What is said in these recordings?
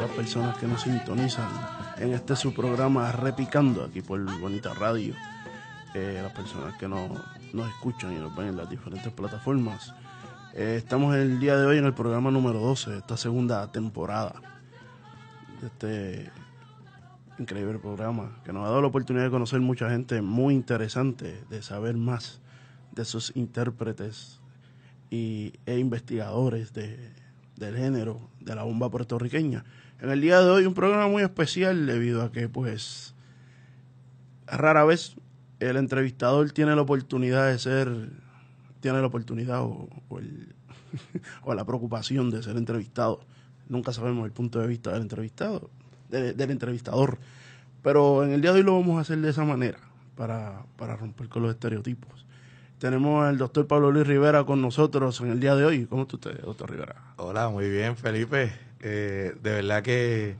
Todas las personas que nos sintonizan en este su programa Repicando aquí por Bonita Radio. Eh, las personas que no- nos escuchan y nos ven en las diferentes plataformas. Eh, estamos el día de hoy en el programa número 12 de esta segunda temporada de este increíble programa que nos ha dado la oportunidad de conocer mucha gente muy interesante, de saber más de sus intérpretes y, e investigadores de, del género de la bomba puertorriqueña. En el día de hoy un programa muy especial debido a que pues rara vez el entrevistador tiene la oportunidad de ser, tiene la oportunidad o, o el- o la preocupación de ser entrevistado. Nunca sabemos el punto de vista del entrevistado, de- del entrevistador. Pero en el día de hoy lo vamos a hacer de esa manera, para, para romper con los estereotipos. Tenemos al doctor Pablo Luis Rivera con nosotros en el día de hoy. ¿Cómo está usted, doctor Rivera? Hola, muy bien, Felipe. Eh, de verdad que,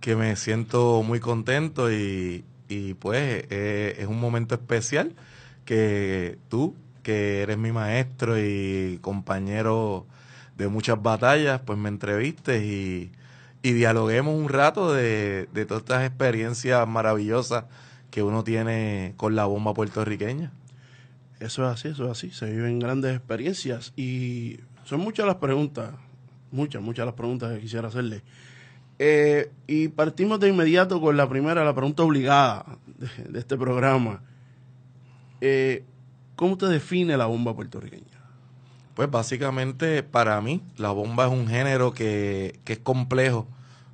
que me siento muy contento y, y pues eh, es un momento especial que tú, que eres mi maestro y compañero de muchas batallas, pues me entrevistes y, y dialoguemos un rato de, de todas estas experiencias maravillosas que uno tiene con la bomba puertorriqueña. Eso es así, eso es así. Se viven grandes experiencias y son muchas las preguntas, muchas, muchas las preguntas que quisiera hacerle. Eh, y partimos de inmediato con la primera, la pregunta obligada de, este programa. Eh, ¿Cómo usted define la bomba puertorriqueña? Pues básicamente para mí la bomba es un género que, que es complejo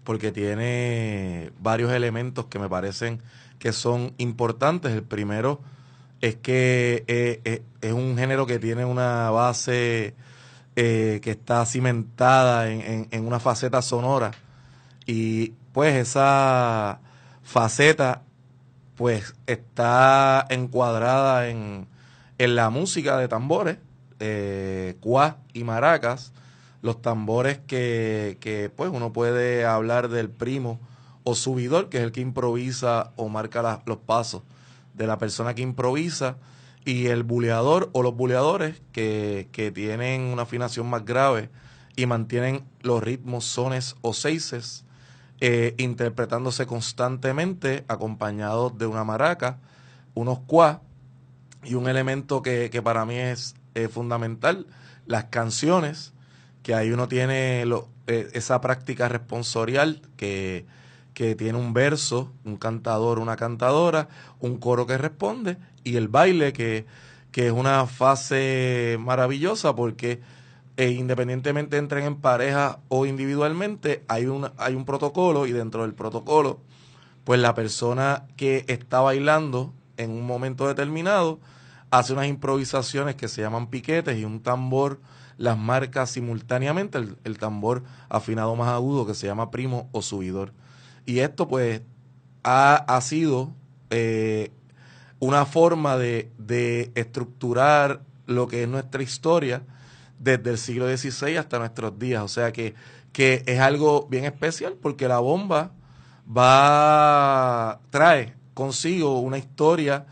porque tiene varios elementos que me parecen que son importantes. El primero es que eh, eh, es un género que tiene una base eh, que está cimentada en, en- una faceta sonora. Y pues esa faceta pues está encuadrada en, en la música de tambores, eh, y maracas, los tambores que, que pues uno puede hablar del primo o subidor, que es el que improvisa o marca los pasos de la persona que improvisa, y el buleador o los buleadores que, que tienen una afinación más grave y mantienen los ritmos sones o seises eh, interpretándose constantemente acompañados de una maraca, unos cuá y un elemento que, que para mí es fundamental, las canciones, que ahí uno tiene eh, esa práctica responsorial que, que tiene un verso, un cantador, una cantadora, un coro que responde y el baile que, que es una fase maravillosa porque e independientemente entren en pareja o individualmente, hay, una, hay un protocolo y dentro del protocolo, pues la persona que está bailando en un momento determinado hace unas improvisaciones que se llaman piquetes y un tambor las marca simultáneamente, el, el tambor afinado más agudo que se llama primo o subidor. Y esto pues ha, ha sido eh, una forma de, de estructurar lo que es nuestra historia desde el siglo XVI hasta nuestros días. O sea que, que es algo bien especial porque la bomba va, trae consigo una historia,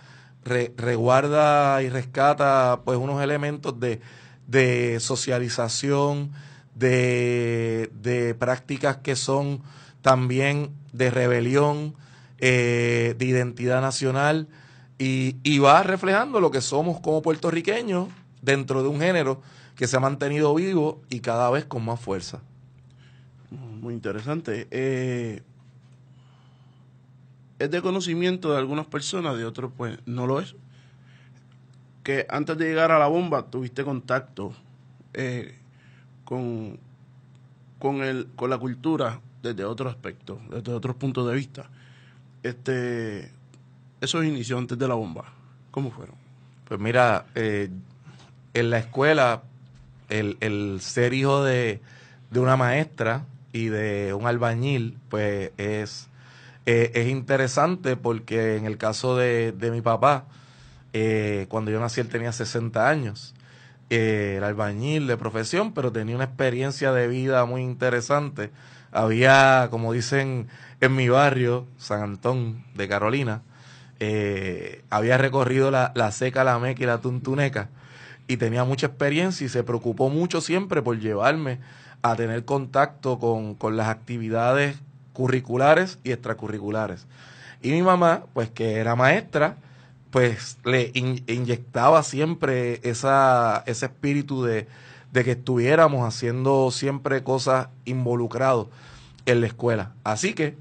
re- reguarda y rescata pues unos elementos de, de socialización, de, de prácticas que son también de rebelión, eh, de identidad nacional y, y va reflejando lo que somos como puertorriqueños dentro de un género que se ha mantenido vivo y cada vez con más fuerza. Muy interesante. Eh, es de conocimiento de algunas personas, de otros pues no lo es. Que antes de llegar a la bomba tuviste contacto eh, con, con, el, con la cultura desde otro aspecto, desde otros puntos de vista. Este, esos inicios antes de la bomba, ¿cómo fueron? Pues mira, eh, en la escuela, el, el ser hijo de, de una maestra y de un albañil, pues es, eh, es interesante porque en el caso de, de mi papá, eh, cuando yo nací él tenía 60 años. Eh, era albañil de profesión, pero tenía una experiencia de vida muy interesante. Había, como dicen en mi barrio, San Antón de Carolina, eh, había recorrido la, la seca, la meca y la tuntuneca y tenía mucha experiencia y se preocupó mucho siempre por llevarme a tener contacto con, con las actividades curriculares y extracurriculares. Y mi mamá, pues que era maestra, pues le in- inyectaba siempre esa, ese espíritu de, de que estuviéramos haciendo siempre cosas involucrados en la escuela. Así que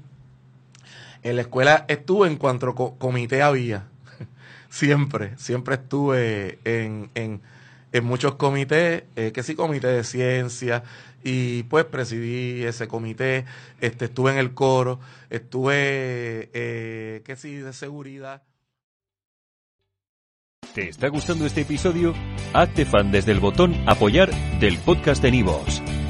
en la escuela estuve en cuanto co- comité había. siempre, siempre estuve en, en, en muchos comités, eh, que sí, comité de ciencia, y pues presidí ese comité, este, estuve en el coro, estuve, eh, que sí, de seguridad. ¿Te está gustando este episodio? Hazte fan desde el botón Apoyar del podcast de Nivos.